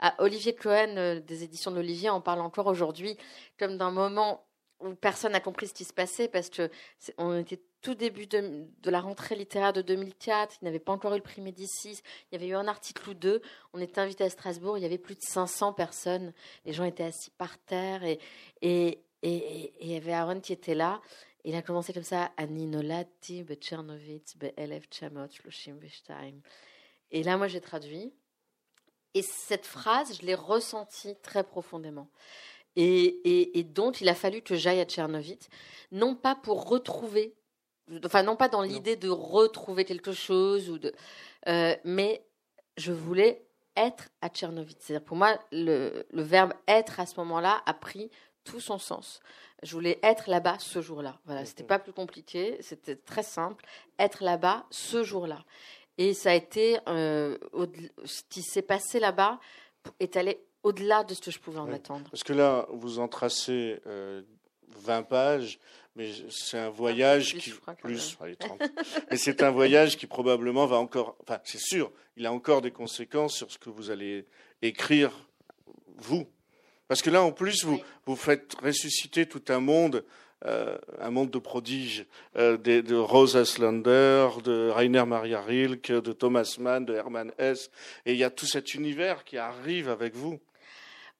à Olivier Cohen, euh, des éditions d'Olivier, en parle encore aujourd'hui comme d'un moment où personne n'a compris ce qui se passait parce que on était tout début de, de, la rentrée littéraire de 2004, il n'avait pas encore eu le prix Médicis, il y avait eu un article ou deux, on était invité à Strasbourg, il y avait plus de 500 personnes, les gens étaient assis par terre et, et, et il y avait Aaron qui était là. Il a commencé comme ça Ani nolati bechernowitz be'elef chamot shloshim. Et là, moi, j'ai traduit. Et cette phrase, je l'ai ressentie très profondément. Et, et, et, donc, il a fallu que j'aille à Tchernovitz, non pas pour retrouver, enfin, non pas dans l'idée de retrouver quelque chose, ou de, euh, mais je voulais être à Tchernovitz. C'est-à-dire, pour moi, le, le verbe être à ce moment-là a pris tout son sens. Je voulais être là-bas ce jour-là. Voilà, c'était pas plus compliqué, c'était très simple. Être là-bas ce jour-là. Et ça a été euh, ce qui s'est passé là-bas est allé au-delà de ce que je pouvais en attendre. Parce que là, vous en tracez 20 pages, mais c'est un voyage qui plus, mais c'est un voyage qui probablement va encore, enfin c'est sûr, il a encore des conséquences sur ce que vous allez écrire vous parce que là, en plus, vous, vous faites ressusciter tout un monde, euh, un monde de prodiges, euh, de, de Rose Aslander, de Rainer Maria Rilke, de Thomas Mann, de Hermann Hesse. Et il y a tout cet univers qui arrive avec vous.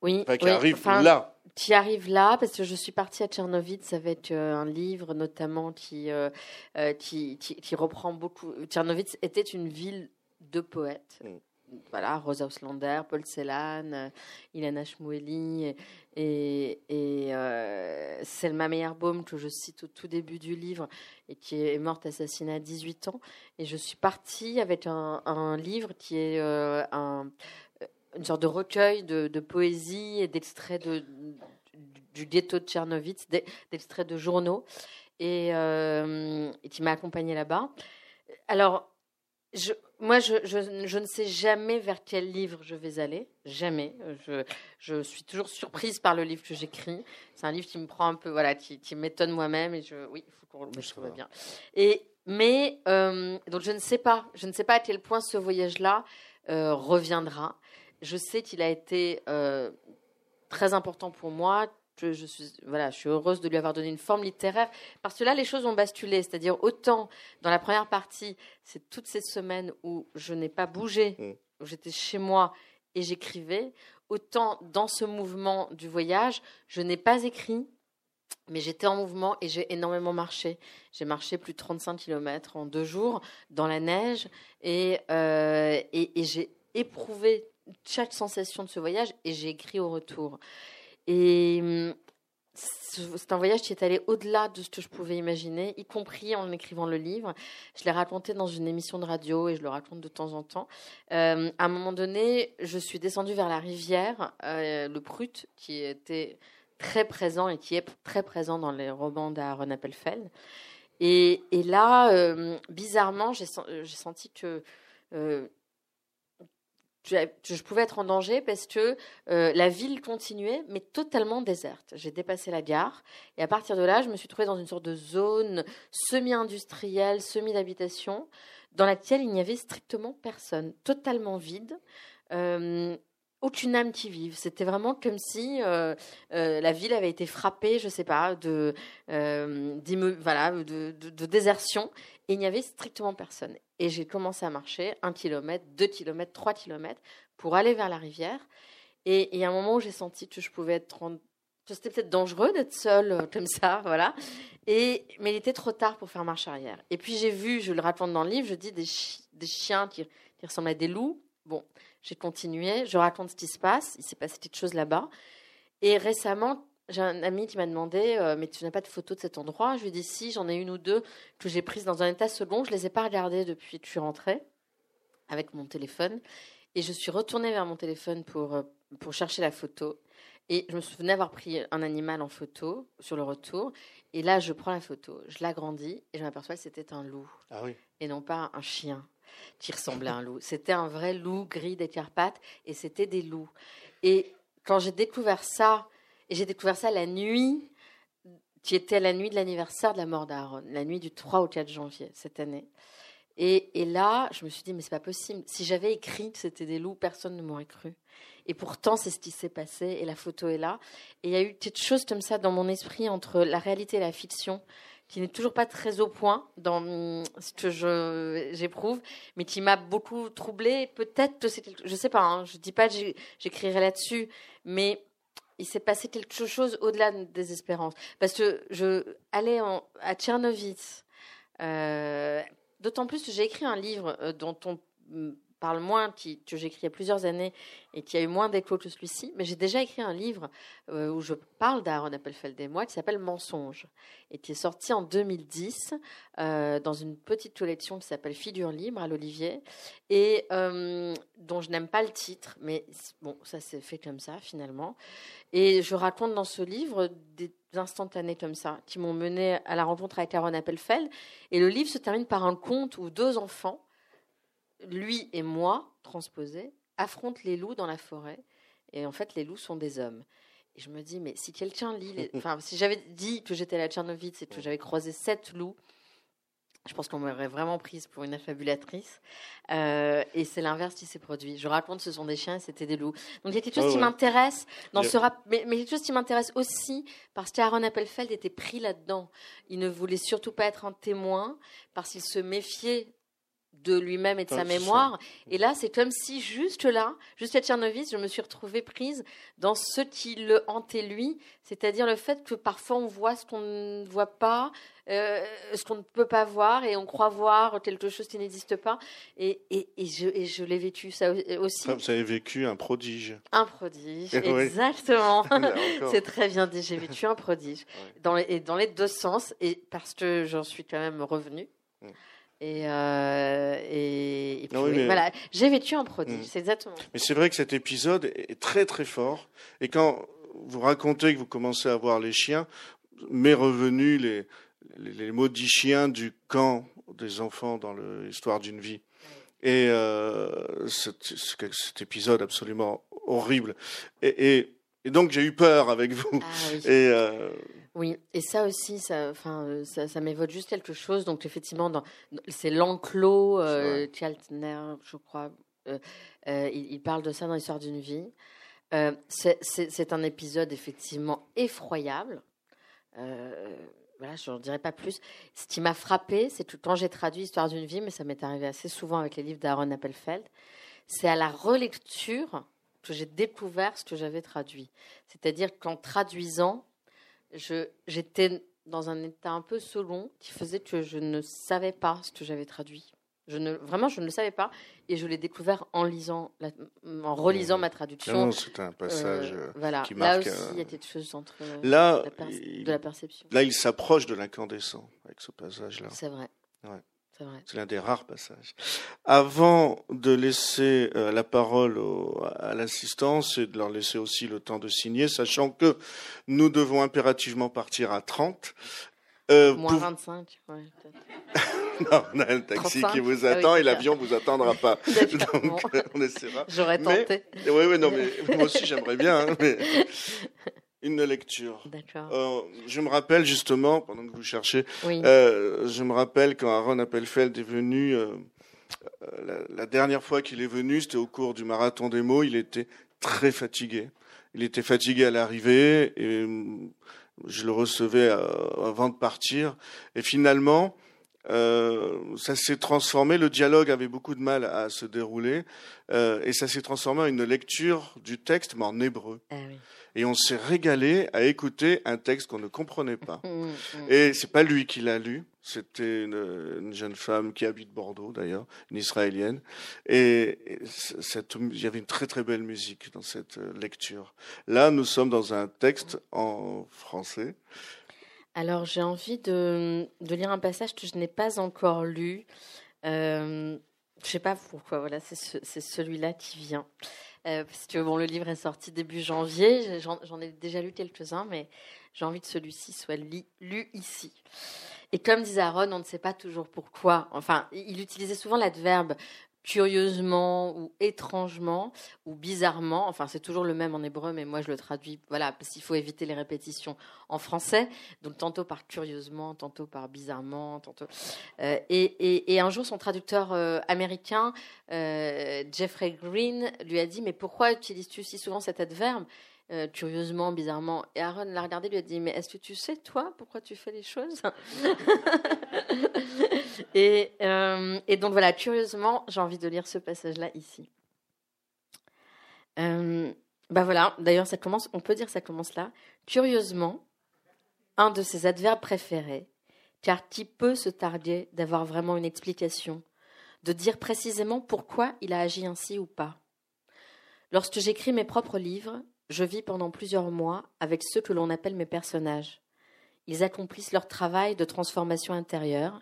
Oui, qui arrive là. Qui arrive là, parce que je suis partie à Tchernovitz avec euh, un livre notamment qui, euh, euh, qui, qui, qui, reprend beaucoup. Tchernovitz était une ville de poètes. Mm voilà, Rosa Auslander, Paul Celan, euh, Ilana Shmueli et, et euh, Selma Meyerbaum, que je cite au tout début du livre et qui est morte assassinée à 18 ans. Et je suis partie avec un, livre qui est euh, une sorte de recueil de, poésie et d'extraits de, du ghetto de Tchernovitz, d'extraits de journaux, et, et qui m'a accompagnée là-bas. Alors, je, moi, je, je, je, ne sais jamais vers quel livre je vais aller. Jamais. Je, je suis toujours surprise par le livre que j'écris. C'est un livre qui me prend un peu, voilà, qui, qui m'étonne moi-même. Et je, oui, il faut qu'on le soit bien. Et, mais, euh, donc, je ne sais pas. Je ne sais pas à quel point ce voyage-là euh, reviendra. Je sais qu'il a été euh, très important pour moi, je, suis, voilà, je suis heureuse de lui avoir donné une forme littéraire parce que là, les choses ont basculé. C'est-à-dire, autant dans la première partie, c'est toutes ces semaines où je n'ai pas bougé, mm. où j'étais chez moi et j'écrivais, autant dans ce mouvement du voyage, je n'ai pas écrit, mais j'étais en mouvement et j'ai énormément marché. J'ai marché plus de 35 km en deux jours dans la neige et, euh, et, et j'ai éprouvé chaque sensation de ce voyage et j'ai écrit au retour. Et hum, c'est un voyage qui est allé au-delà de ce que je pouvais imaginer, y compris en écrivant le livre. Je l'ai raconté dans une émission de radio et je le raconte de temps en temps. Euh, à un moment donné, je suis descendue vers la rivière, euh, le Prut, qui était très présent et qui est très présent dans les romans d'Aaron Appelfeld. Et, là, euh, bizarrement, j'ai senti que je, pouvais être en danger parce que euh, la ville continuait, mais totalement déserte. J'ai dépassé la gare et à partir de là, je me suis trouvée dans une sorte de zone semi-industrielle, semi-d'habitation, dans laquelle il n'y avait strictement personne, totalement vide. Euh, aucune âme qui vive. C'était vraiment comme si euh, euh, la ville avait été frappée, je sais pas, de, euh, voilà, de, désertion, et il n'y avait strictement personne. Et j'ai commencé à marcher un kilomètre, deux kilomètres, trois kilomètres pour aller vers la rivière. Et il y a un moment où j'ai senti que je pouvais être c'était peut-être dangereux d'être seule comme ça, voilà. Et mais il était trop tard pour faire marche arrière. Et puis j'ai vu, je le raconte dans le livre, je dis des, chiens qui, qui ressemblent à des loups. Bon, j'ai continué, je raconte ce qui se passe, il s'est passé quelque chose là-bas. Et récemment, j'ai un ami qui m'a demandé euh, Mais tu n'as pas de photos de cet endroit? Je lui ai dit Si, j'en ai une ou deux que j'ai prises dans un état second. Je ne les ai pas regardées depuis que je suis rentrée avec mon téléphone. Et je suis retournée vers mon téléphone pour, euh, pour chercher la photo. Et je me souvenais avoir pris un animal en photo sur le retour. Et là, je prends la photo, je l'agrandis et je m'aperçois que c'était un loup. Ah oui. Et non pas un chien qui ressemblait à un loup. C'était un vrai loup gris des Carpates et c'était des loups. Et quand j'ai découvert ça, et j'ai découvert ça la nuit, qui était la nuit de l'anniversaire de la mort d'Aaron, la nuit du 3 au 4 janvier cette année. Et, et là, je me suis dit, mais c'est pas possible. Si j'avais écrit que c'était des loups, personne ne m'aurait cru. Et pourtant, c'est ce qui s'est passé, et la photo est là. Et il y a eu quelque chose comme ça dans mon esprit entre la réalité et la fiction qui n'est toujours pas très au point dans ce que j'éprouve, mais qui m'a beaucoup troublée. Peut-être que c'est je sais pas, hein, je dis pas que j'écrirai là-dessus, mais il s'est passé quelque chose au-delà des espérances. Parce que je allais à Tchernovitz, euh, d'autant plus que j'ai écrit un livre euh, dont on parle moins, qui, que j'ai écrit il y a plusieurs années et qui a eu moins d'écho que celui-ci, mais j'ai déjà écrit un livre euh, où je parle d'Aaron Appelfeld et moi qui s'appelle Mensonge et qui est sorti en 2010 euh, dans une petite collection qui s'appelle Figure libre à l'Olivier et euh, dont je n'aime pas le titre, mais bon, ça s'est fait comme ça finalement. Et je raconte dans ce livre des instantanés comme ça qui m'ont mené à la rencontre avec Aaron Appelfeld et le livre se termine par un conte où deux enfants lui et moi, transposés, affrontent les loups dans la forêt. Et en fait, les loups sont des hommes. Et je me dis, mais si quelqu'un lit. Enfin, si j'avais dit que j'étais la Tchernovitz et que j'avais croisé sept loups, je pense qu'on m'aurait vraiment prise pour une affabulatrice. Euh, et c'est l'inverse qui s'est produit. Je raconte, ce sont des chiens et c'était des loups. Donc il y a quelque chose qui m'intéresse dans ce rap, mais, mais, quelque chose qui m'intéresse aussi parce qu'Aaron Appelfeld était pris là-dedans. Il ne voulait surtout pas être un témoin parce qu'il se méfiait de lui-même et de sa mémoire. Et là, c'est comme si juste là, juste à Tchernovitz, je me suis retrouvée prise dans ce qui le hantait lui, c'est-à-dire le fait que parfois on voit ce qu'on ne voit pas, euh, ce qu'on ne peut pas voir, et on croit voir quelque chose qui n'existe pas. Et, et, et, je, et je l'ai vécu ça aussi. Vous avez vécu un prodige. Un prodige, exactement. c'est très bien dit. J'ai vécu un prodige dans les, et dans les deux sens, et parce que j'en suis quand même revenue. Mm. Et, euh, et, puis, voilà, j'ai vécu un prodige, mm. c'est exactement. Mais c'est vrai que cet épisode est très très fort. Et quand vous racontez que vous commencez à voir les chiens, m'est revenu les, les, les, maudits chiens du camp des enfants dans l'histoire d'une vie. Et euh, cet, cet, épisode absolument horrible. Et, et, et donc j'ai eu peur avec vous. Ah, oui. Et euh, oui, et ça aussi, ça, enfin, euh, ça, ça m'évoque juste quelque chose. Donc, effectivement, c'est l'enclos, euh, je crois. Euh, euh, il, il, parle de ça dans l'histoire d'une vie. C'est un épisode effectivement effroyable. voilà, je n'en dirai pas plus. Ce qui m'a frappé, c'est que quand j'ai traduit Histoire d'une vie, mais ça m'est arrivé assez souvent avec les livres d'Aaron Appelfeld, c'est à la relecture que j'ai découvert ce que j'avais traduit. C'est-à-dire qu'en traduisant, j'étais dans un état un peu selon qui faisait que je ne savais pas ce que j'avais traduit. Je ne, vraiment, je ne le savais pas et je l'ai découvert en lisant, en relisant ma traduction. c'est un passage euh, voilà. qui marque. Là aussi, il y a quelque chose entre là, de la perception. Là, il s'approche de l'incandescent avec ce passage-là. C'est vrai. Ouais. C'est l'un des rares passages. Avant de laisser euh, la parole au, à l'assistance et de leur laisser aussi le temps de signer, sachant que nous devons impérativement partir à 30. Euh, Moins pour... 25, ouais, non, on a un taxi 35 qui vous ah attend et l'avion vous attendra pas. Donc, on essaiera. J'aurais tenté. Oui, oui, non, mais moi aussi j'aimerais bien. Hein, mais... Une lecture. D'accord. Euh, je me rappelle justement, pendant que vous cherchez, euh, je me rappelle quand Aaron Appelfeld est venu, euh, la, la, dernière fois qu'il est venu, c'était au cours du marathon des mots, il était très fatigué. Il était fatigué à l'arrivée et hum, je le recevais avant de partir. Et finalement, euh, ça s'est transformé, le dialogue avait beaucoup de mal à se dérouler, euh, et ça s'est transformé en une lecture du texte, mais en hébreu. Ah et on s'est régalé à écouter un texte qu'on ne comprenait pas. Mmh, mmh. Et c'est pas lui qui l'a lu, c'était une, jeune femme qui habite Bordeaux d'ailleurs, une israélienne. Et, il y avait une très très belle musique dans cette euh, lecture. Là, nous sommes dans un texte en français. Alors j'ai envie de, lire un passage que je n'ai pas encore lu. Euh, je sais pas pourquoi, voilà, c'est celui-là qui vient. Euh, parce que bon, le livre est sorti début janvier, j'en ai déjà lu quelques-uns, mais j'ai envie que celui-ci soit lu ici. Et comme disait Aaron, on ne sait pas toujours pourquoi. Enfin, il utilisait souvent l'adverbe curieusement ou étrangement ou bizarrement. Enfin, c'est toujours le même en hébreu, mais moi je le traduis, voilà, parce qu'il faut éviter les répétitions en français. Donc tantôt par curieusement, tantôt par bizarrement, tantôt. Euh, et, un jour, son traducteur euh, américain, euh, Jeffrey Green, lui a dit Mais pourquoi utilises-tu si souvent cet adverbe? Euh, curieusement, bizarrement. Et Aaron l'a regardé, lui a dit Mais est-ce que tu sais, toi, pourquoi tu fais les choses et, euh, et, donc voilà, curieusement, j'ai envie de lire ce passage-là ici. Euh, bah voilà, d'ailleurs, ça commence, on peut dire ça commence là. Curieusement, un de ses adverbes préférés, car qui peut se tarder d'avoir vraiment une explication, de dire précisément pourquoi il a agi ainsi ou pas. Lorsque j'écris mes propres livres, je vis pendant plusieurs mois avec ceux que l'on appelle mes personnages. Ils accomplissent leur travail de transformation intérieure.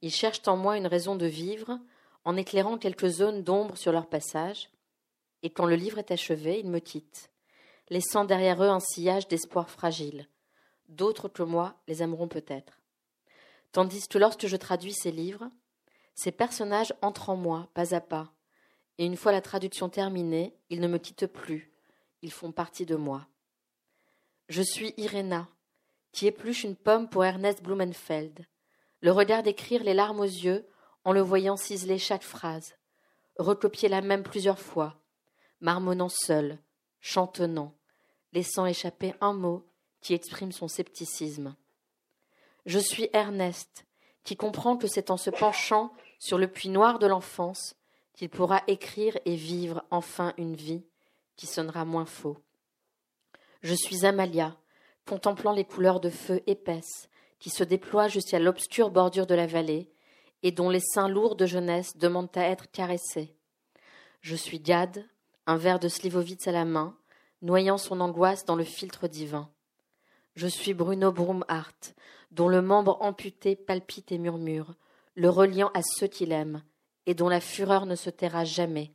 Ils cherchent en moi une raison de vivre en éclairant quelques zones d'ombre sur leur passage. Et quand le livre est achevé, ils me quittent, laissant derrière eux un sillage d'espoir fragile. D'autres que moi les aimeront peut-être. Tandis que lorsque je traduis ces livres, ces personnages entrent en moi pas à pas, et une fois la traduction terminée, ils ne me quittent plus, ils font partie de moi. Je suis Irena, qui épluche une pomme pour Ernest Blumenfeld, le regard d'écrire les larmes aux yeux en le voyant ciseler chaque phrase, recopier la même plusieurs fois, marmonnant seul, chantonnant, laissant échapper un mot qui exprime son scepticisme. Je suis Ernest, qui comprend que c'est en se penchant sur le puits noir de l'enfance qu'il pourra écrire et vivre enfin une vie qui sonnera moins faux. Je suis Amalia, contemplant les couleurs de feu épaisses qui se déploient jusqu'à l'obscure bordure de la vallée et dont les seins lourds de jeunesse demandent à être caressés. Je suis Gad, un verre de slivovitz à la main, noyant son angoisse dans le filtre divin. Je suis Bruno Brumhart, dont le membre amputé palpite et murmure, le reliant à ceux qu'il aime, et dont la fureur ne se taira jamais,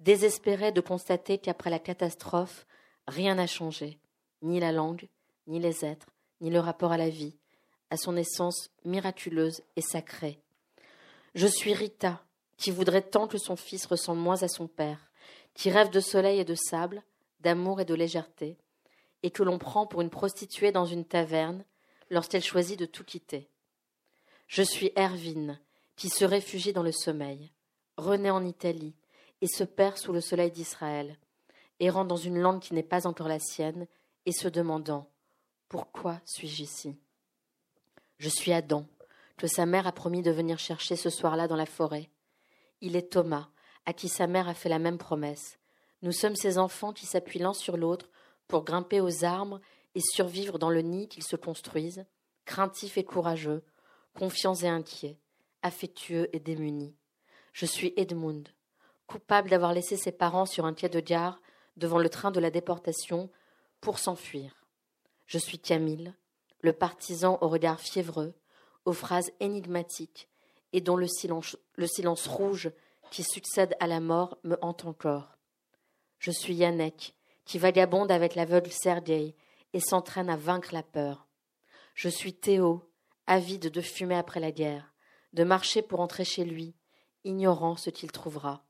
désespéré de constater qu'après la catastrophe, rien n'a changé, ni la langue, ni les êtres, ni le rapport à la vie, à son essence miraculeuse et sacrée. Je suis Rita, qui voudrait tant que son fils ressemble moins à son père, qui rêve de soleil et de sable, d'amour et de légèreté, et que l'on prend pour une prostituée dans une taverne lorsqu'elle choisit de tout quitter. Je suis Hervine, qui se réfugie dans le sommeil, René en Italie, et se perd sous le soleil d'Israël, errant dans une langue qui n'est pas encore la sienne, et se demandant Pourquoi suis-je ici? Je suis Adam, que sa mère a promis de venir chercher ce soir-là dans la forêt. Il est Thomas, à qui sa mère a fait la même promesse. Nous sommes ces enfants qui s'appuient l'un sur l'autre pour grimper aux arbres et survivre dans le nid qu'ils se construisent, craintifs et courageux, confiants et inquiets, affectueux et démunis. Je suis Edmund, coupable d'avoir laissé ses parents sur un quai de gare devant le train de la déportation pour s'enfuir. Je suis Camille, le partisan au regard fiévreux, aux phrases énigmatiques et dont le silence, le silence rouge qui succède à la mort me hante encore. Je suis Yannick, qui vagabonde avec l'aveugle Sergei et s'entraîne à vaincre la peur. Je suis Théo, avide de fumer après la guerre, de marcher pour entrer chez lui, ignorant ce qu'il trouvera.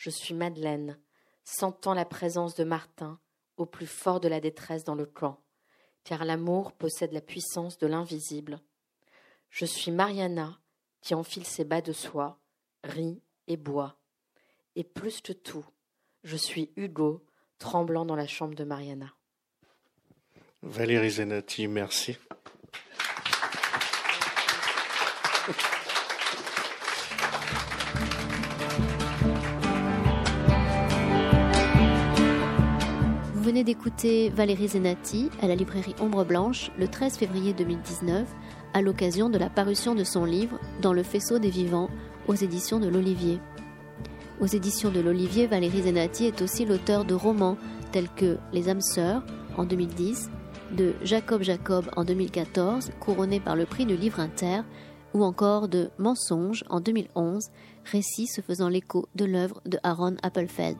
Je suis Madeleine, sentant la présence de Martin au plus fort de la détresse dans le camp, car l'amour possède la puissance de l'invisible. Je suis Mariana, qui enfile ses bas de soie, rit et boit. Et plus que tout, je suis Hugo, tremblant dans la chambre de Mariana. Valérie Zenati, merci. Venez d'écouter Valérie Zenati à la librairie Ombre Blanche le 13 février 2019 à l'occasion de la parution de son livre Dans le faisceau des vivants aux éditions de l'Olivier. Aux éditions de l'Olivier, Valérie Zenati est aussi l'auteur de romans tels que Les âmes sœurs en 2010, de Jacob Jacob en 2014, couronné par le prix du livre inter, ou encore de Mensonges en 2011, récit se faisant l'écho de l'œuvre de Aaron Appelfeld.